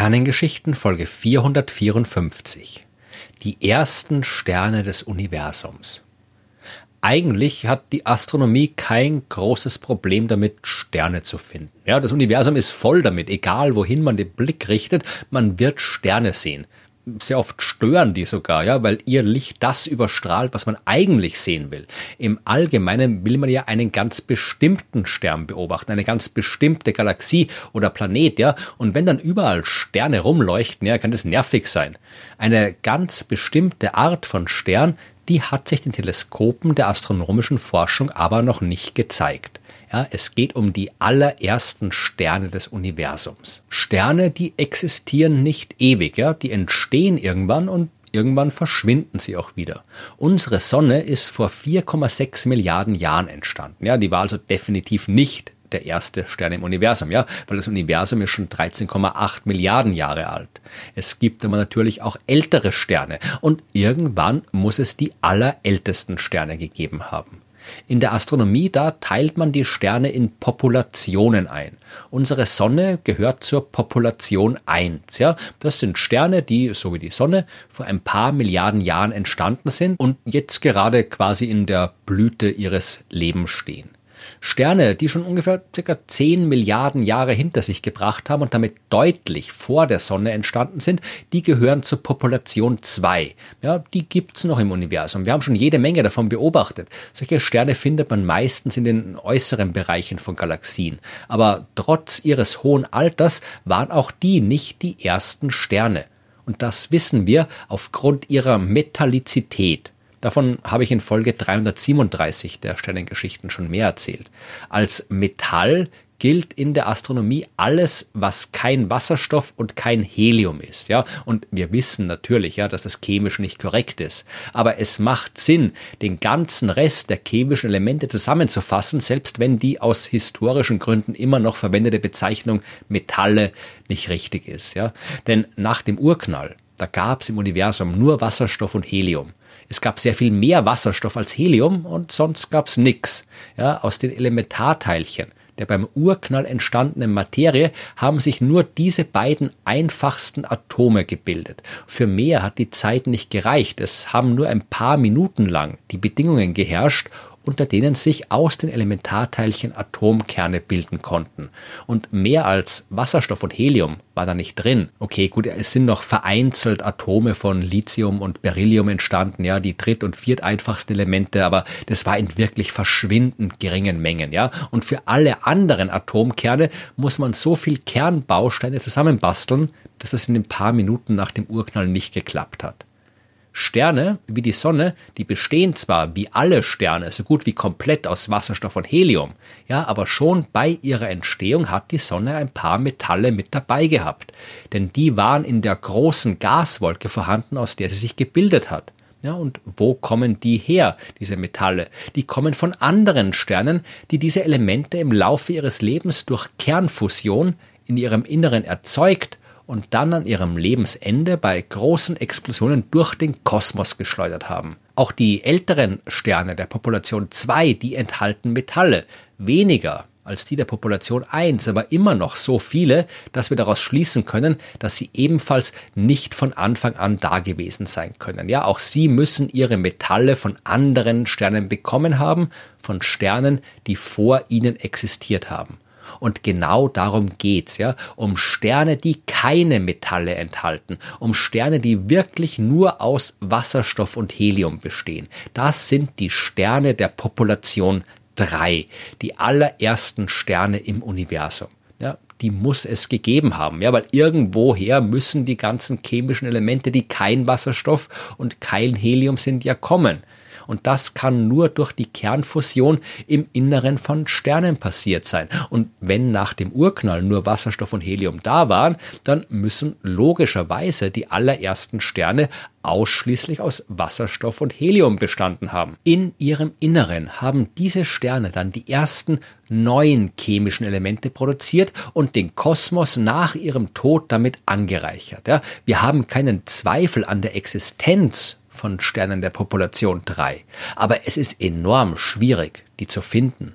Sternengeschichten Folge 454 Die ersten Sterne des Universums. Eigentlich hat die Astronomie kein großes Problem damit, Sterne zu finden. Ja, das Universum ist voll damit, egal wohin man den Blick richtet, man wird Sterne sehen sehr oft stören die sogar, ja, weil ihr Licht das überstrahlt, was man eigentlich sehen will. Im Allgemeinen will man ja einen ganz bestimmten Stern beobachten, eine ganz bestimmte Galaxie oder Planet, ja. Und wenn dann überall Sterne rumleuchten, ja, kann das nervig sein. Eine ganz bestimmte Art von Stern, die hat sich den Teleskopen der astronomischen Forschung aber noch nicht gezeigt. Ja, es geht um die allerersten Sterne des Universums. Sterne, die existieren nicht ewig, ja, die entstehen irgendwann und irgendwann verschwinden sie auch wieder. Unsere Sonne ist vor 4,6 Milliarden Jahren entstanden. Ja, die war also definitiv nicht der erste Stern im Universum, ja, weil das Universum ist schon 13,8 Milliarden Jahre alt. Es gibt aber natürlich auch ältere Sterne und irgendwann muss es die allerältesten Sterne gegeben haben. In der Astronomie, da teilt man die Sterne in Populationen ein. Unsere Sonne gehört zur Population 1. Ja? Das sind Sterne, die, so wie die Sonne, vor ein paar Milliarden Jahren entstanden sind und jetzt gerade quasi in der Blüte ihres Lebens stehen. Sterne, die schon ungefähr circa 10 Milliarden Jahre hinter sich gebracht haben und damit deutlich vor der Sonne entstanden sind, die gehören zur Population 2. Ja, die gibt's noch im Universum. Wir haben schon jede Menge davon beobachtet. Solche Sterne findet man meistens in den äußeren Bereichen von Galaxien. Aber trotz ihres hohen Alters waren auch die nicht die ersten Sterne. Und das wissen wir aufgrund ihrer Metallizität. Davon habe ich in Folge 337 der Sternengeschichten schon mehr erzählt. Als Metall gilt in der Astronomie alles, was kein Wasserstoff und kein Helium ist, ja. Und wir wissen natürlich, ja, dass das chemisch nicht korrekt ist. Aber es macht Sinn, den ganzen Rest der chemischen Elemente zusammenzufassen, selbst wenn die aus historischen Gründen immer noch verwendete Bezeichnung Metalle nicht richtig ist, ja. Denn nach dem Urknall, da gab es im Universum nur Wasserstoff und Helium. Es gab sehr viel mehr Wasserstoff als Helium und sonst gab's nix. Ja, aus den Elementarteilchen der beim Urknall entstandenen Materie haben sich nur diese beiden einfachsten Atome gebildet. Für mehr hat die Zeit nicht gereicht. Es haben nur ein paar Minuten lang die Bedingungen geherrscht, unter denen sich aus den Elementarteilchen Atomkerne bilden konnten. Und mehr als Wasserstoff und Helium war da nicht drin. Okay, gut, es sind noch vereinzelt Atome von Lithium und Beryllium entstanden, ja, die dritt- und vierteinfachsten Elemente, aber das war in wirklich verschwindend geringen Mengen, ja. Und für alle anderen Atomkerne muss man so viel Kernbausteine zusammenbasteln, dass das in den paar Minuten nach dem Urknall nicht geklappt hat. Sterne wie die Sonne, die bestehen zwar wie alle Sterne so gut wie komplett aus Wasserstoff und Helium, ja, aber schon bei ihrer Entstehung hat die Sonne ein paar Metalle mit dabei gehabt, denn die waren in der großen Gaswolke vorhanden, aus der sie sich gebildet hat. Ja, und wo kommen die her, diese Metalle? Die kommen von anderen Sternen, die diese Elemente im Laufe ihres Lebens durch Kernfusion in ihrem Inneren erzeugt und dann an ihrem Lebensende bei großen Explosionen durch den Kosmos geschleudert haben. Auch die älteren Sterne der Population 2, die enthalten Metalle, weniger als die der Population 1, aber immer noch so viele, dass wir daraus schließen können, dass sie ebenfalls nicht von Anfang an da gewesen sein können. Ja, auch sie müssen ihre Metalle von anderen Sternen bekommen haben, von Sternen, die vor ihnen existiert haben. Und genau darum geht's, ja, um Sterne, die keine Metalle enthalten, um Sterne, die wirklich nur aus Wasserstoff und Helium bestehen. Das sind die Sterne der Population 3, die allerersten Sterne im Universum. Ja, die muss es gegeben haben, ja, weil irgendwoher müssen die ganzen chemischen Elemente, die kein Wasserstoff und kein Helium sind, ja kommen. Und das kann nur durch die Kernfusion im Inneren von Sternen passiert sein. Und wenn nach dem Urknall nur Wasserstoff und Helium da waren, dann müssen logischerweise die allerersten Sterne ausschließlich aus Wasserstoff und Helium bestanden haben. In ihrem Inneren haben diese Sterne dann die ersten neuen chemischen Elemente produziert und den Kosmos nach ihrem Tod damit angereichert. Ja, wir haben keinen Zweifel an der Existenz von Sternen der Population 3. Aber es ist enorm schwierig, die zu finden.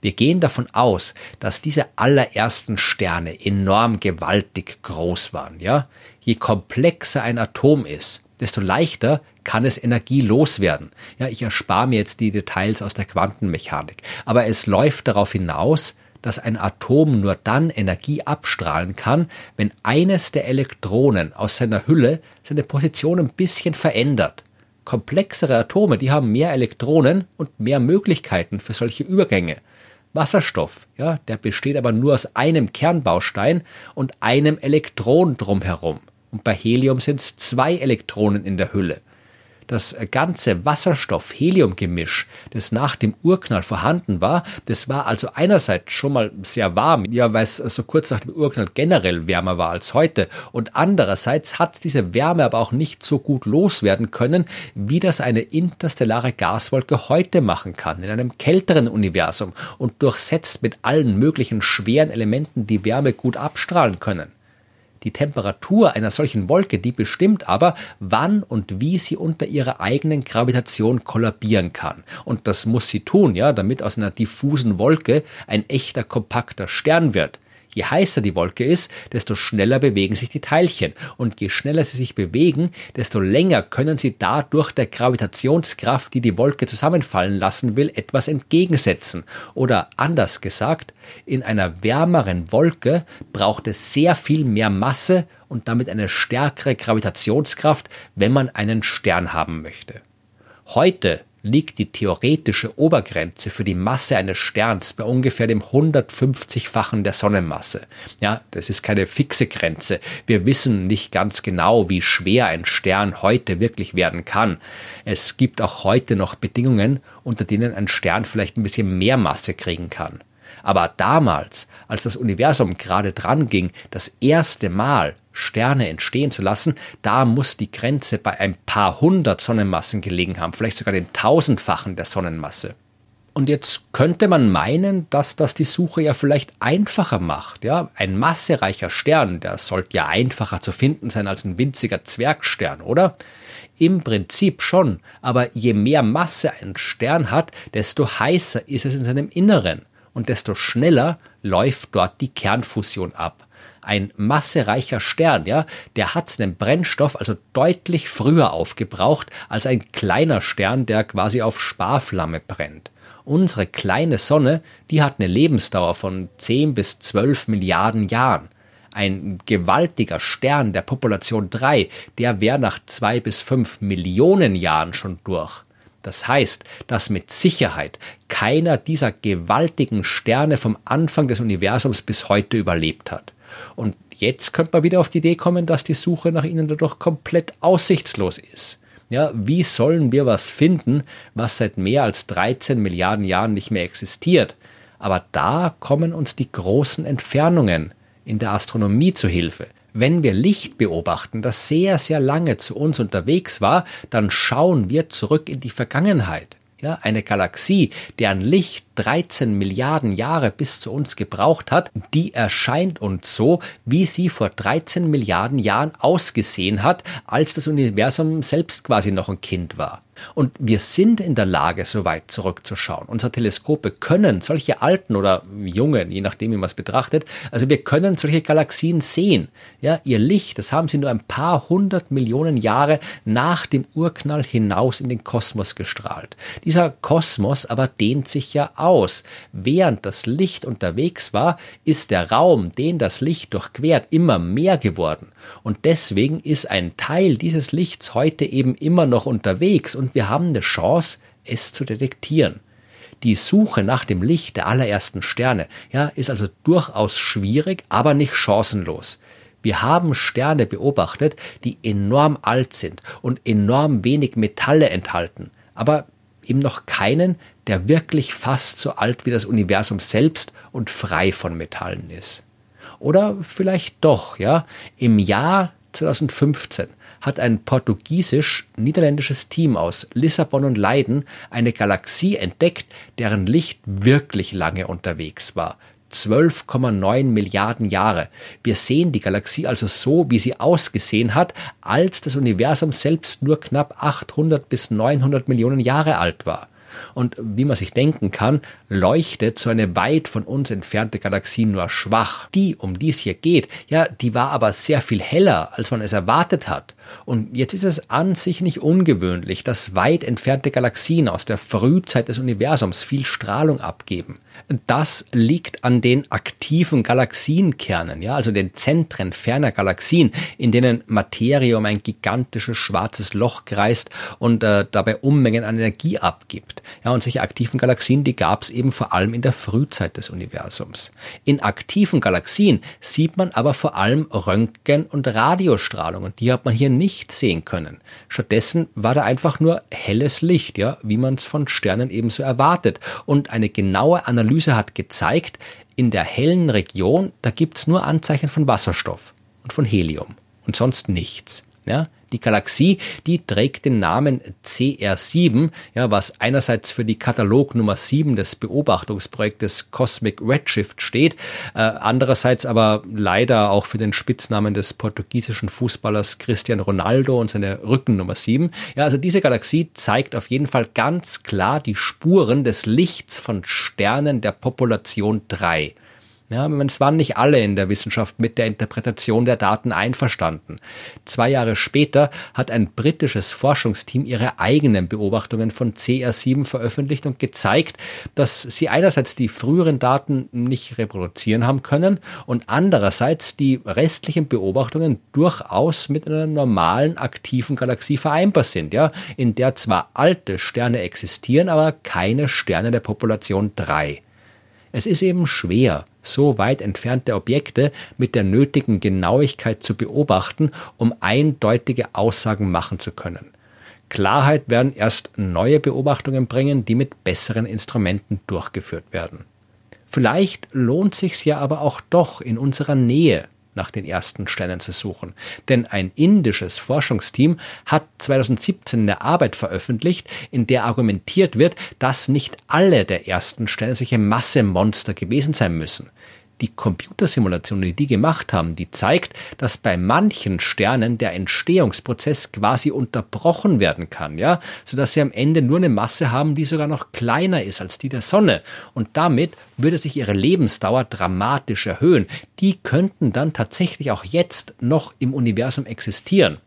Wir gehen davon aus, dass diese allerersten Sterne enorm gewaltig groß waren, ja? Je komplexer ein Atom ist, desto leichter kann es Energie loswerden. Ja, ich erspare mir jetzt die Details aus der Quantenmechanik, aber es läuft darauf hinaus, dass ein Atom nur dann Energie abstrahlen kann, wenn eines der Elektronen aus seiner Hülle seine Position ein bisschen verändert. Komplexere Atome, die haben mehr Elektronen und mehr Möglichkeiten für solche Übergänge. Wasserstoff, ja, der besteht aber nur aus einem Kernbaustein und einem Elektron drumherum. Und bei Helium sind es zwei Elektronen in der Hülle das ganze Wasserstoff-Helium-Gemisch, das nach dem Urknall vorhanden war, das war also einerseits schon mal sehr warm, ja, weil es so kurz nach dem Urknall generell wärmer war als heute, und andererseits hat diese Wärme aber auch nicht so gut loswerden können, wie das eine interstellare Gaswolke heute machen kann, in einem kälteren Universum und durchsetzt mit allen möglichen schweren Elementen, die Wärme gut abstrahlen können. Die Temperatur einer solchen Wolke, die bestimmt aber, wann und wie sie unter ihrer eigenen Gravitation kollabieren kann. Und das muss sie tun, ja, damit aus einer diffusen Wolke ein echter kompakter Stern wird. Je heißer die Wolke ist, desto schneller bewegen sich die Teilchen. Und je schneller sie sich bewegen, desto länger können sie dadurch der Gravitationskraft, die die Wolke zusammenfallen lassen will, etwas entgegensetzen. Oder anders gesagt, in einer wärmeren Wolke braucht es sehr viel mehr Masse und damit eine stärkere Gravitationskraft, wenn man einen Stern haben möchte. Heute liegt die theoretische Obergrenze für die Masse eines Sterns bei ungefähr dem 150-fachen der Sonnenmasse. Ja, das ist keine fixe Grenze. Wir wissen nicht ganz genau, wie schwer ein Stern heute wirklich werden kann. Es gibt auch heute noch Bedingungen, unter denen ein Stern vielleicht ein bisschen mehr Masse kriegen kann. Aber damals, als das Universum gerade dran ging, das erste Mal Sterne entstehen zu lassen, da muss die Grenze bei ein paar hundert Sonnenmassen gelegen haben, vielleicht sogar dem tausendfachen der Sonnenmasse. Und jetzt könnte man meinen, dass das die Suche ja vielleicht einfacher macht. Ja, ein massereicher Stern, der sollte ja einfacher zu finden sein als ein winziger Zwergstern, oder? Im Prinzip schon, aber je mehr Masse ein Stern hat, desto heißer ist es in seinem Inneren und desto schneller läuft dort die Kernfusion ab. Ein massereicher Stern, ja, der hat seinen Brennstoff also deutlich früher aufgebraucht als ein kleiner Stern, der quasi auf Sparflamme brennt. Unsere kleine Sonne, die hat eine Lebensdauer von 10 bis 12 Milliarden Jahren. Ein gewaltiger Stern der Population 3, der wäre nach zwei bis fünf Millionen Jahren schon durch. Das heißt, dass mit Sicherheit keiner dieser gewaltigen Sterne vom Anfang des Universums bis heute überlebt hat. Und jetzt könnte man wieder auf die Idee kommen, dass die Suche nach ihnen dadurch komplett aussichtslos ist. Ja, wie sollen wir was finden, was seit mehr als 13 Milliarden Jahren nicht mehr existiert? Aber da kommen uns die großen Entfernungen in der Astronomie zu Hilfe. Wenn wir Licht beobachten, das sehr, sehr lange zu uns unterwegs war, dann schauen wir zurück in die Vergangenheit. Ja, eine Galaxie, deren Licht 13 Milliarden Jahre bis zu uns gebraucht hat, die erscheint uns so, wie sie vor 13 Milliarden Jahren ausgesehen hat, als das Universum selbst quasi noch ein Kind war. Und wir sind in der Lage, so weit zurückzuschauen. Unsere Teleskope können solche alten oder jungen, je nachdem, wie man es betrachtet, also wir können solche Galaxien sehen. Ja, ihr Licht, das haben sie nur ein paar hundert Millionen Jahre nach dem Urknall hinaus in den Kosmos gestrahlt. Dieser Kosmos aber dehnt sich ja aus. Während das Licht unterwegs war, ist der Raum, den das Licht durchquert, immer mehr geworden. Und deswegen ist ein Teil dieses Lichts heute eben immer noch unterwegs und wir haben eine Chance, es zu detektieren. Die Suche nach dem Licht der allerersten Sterne, ja, ist also durchaus schwierig, aber nicht chancenlos. Wir haben Sterne beobachtet, die enorm alt sind und enorm wenig Metalle enthalten, aber eben noch keinen, der wirklich fast so alt wie das Universum selbst und frei von Metallen ist. Oder vielleicht doch, ja, im Jahr 2015 hat ein portugiesisch-niederländisches Team aus Lissabon und Leiden eine Galaxie entdeckt, deren Licht wirklich lange unterwegs war. 12,9 Milliarden Jahre. Wir sehen die Galaxie also so, wie sie ausgesehen hat, als das Universum selbst nur knapp 800 bis 900 Millionen Jahre alt war. Und wie man sich denken kann, leuchtet so eine weit von uns entfernte Galaxie nur schwach. Die, um die es hier geht, ja, die war aber sehr viel heller, als man es erwartet hat. Und jetzt ist es an sich nicht ungewöhnlich, dass weit entfernte Galaxien aus der Frühzeit des Universums viel Strahlung abgeben. Das liegt an den aktiven Galaxienkernen, ja, also den Zentren ferner Galaxien, in denen Materie um ein gigantisches schwarzes Loch kreist und äh, dabei Unmengen an Energie abgibt. Ja, und solche aktiven Galaxien, die gab es eben vor allem in der Frühzeit des Universums. In aktiven Galaxien sieht man aber vor allem Röntgen- und Radiostrahlung und die hat man hier nicht sehen können. Stattdessen war da einfach nur helles Licht, ja, wie man es von Sternen ebenso erwartet. Und eine genaue Analyse hat gezeigt, in der hellen Region, da gibt's nur Anzeichen von Wasserstoff und von Helium und sonst nichts. Ja, die Galaxie, die trägt den Namen CR7, ja, was einerseits für die Katalog Nummer 7 des Beobachtungsprojektes Cosmic Redshift steht, äh, andererseits aber leider auch für den Spitznamen des portugiesischen Fußballers Cristiano Ronaldo und seine Rückennummer 7. Ja, also diese Galaxie zeigt auf jeden Fall ganz klar die Spuren des Lichts von Sternen der Population 3. Ja, es waren nicht alle in der Wissenschaft mit der Interpretation der Daten einverstanden. Zwei Jahre später hat ein britisches Forschungsteam ihre eigenen Beobachtungen von CR7 veröffentlicht und gezeigt, dass sie einerseits die früheren Daten nicht reproduzieren haben können und andererseits die restlichen Beobachtungen durchaus mit einer normalen aktiven Galaxie vereinbar sind, ja, in der zwar alte Sterne existieren, aber keine Sterne der Population 3. Es ist eben schwer, so weit entfernte Objekte mit der nötigen Genauigkeit zu beobachten, um eindeutige Aussagen machen zu können. Klarheit werden erst neue Beobachtungen bringen, die mit besseren Instrumenten durchgeführt werden. Vielleicht lohnt sich's ja aber auch doch in unserer Nähe nach den ersten Sternen zu suchen. Denn ein indisches Forschungsteam hat 2017 eine Arbeit veröffentlicht, in der argumentiert wird, dass nicht alle der ersten Sterne solche Massemonster gewesen sein müssen die Computersimulation, die die gemacht haben, die zeigt, dass bei manchen Sternen der Entstehungsprozess quasi unterbrochen werden kann, ja, sodass sie am Ende nur eine Masse haben, die sogar noch kleiner ist als die der Sonne. Und damit würde sich ihre Lebensdauer dramatisch erhöhen. Die könnten dann tatsächlich auch jetzt noch im Universum existieren.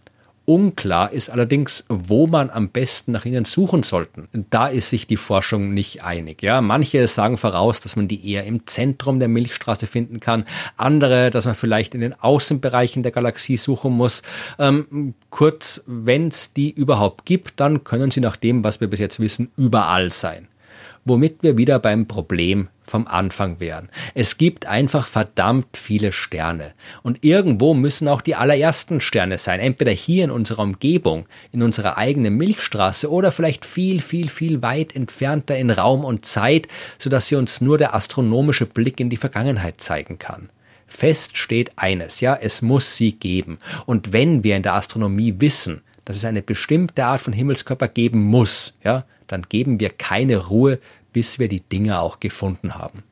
Unklar ist allerdings, wo man am besten nach ihnen suchen sollten. Da ist sich die Forschung nicht einig. Ja, manche sagen voraus, dass man die eher im Zentrum der Milchstraße finden kann. Andere, dass man vielleicht in den Außenbereichen der Galaxie suchen muss. Ähm, kurz, wenn es die überhaupt gibt, dann können sie nach dem, was wir bis jetzt wissen, überall sein womit wir wieder beim Problem vom Anfang wären. Es gibt einfach verdammt viele Sterne. Und irgendwo müssen auch die allerersten Sterne sein. Entweder hier in unserer Umgebung, in unserer eigenen Milchstraße oder vielleicht viel, viel, viel weit entfernter in Raum und Zeit, sodass sie uns nur der astronomische Blick in die Vergangenheit zeigen kann. Fest steht eines, ja, es muss sie geben. Und wenn wir in der Astronomie wissen, dass es eine bestimmte Art von Himmelskörper geben muss, ja, dann geben wir keine Ruhe, bis wir die Dinge auch gefunden haben.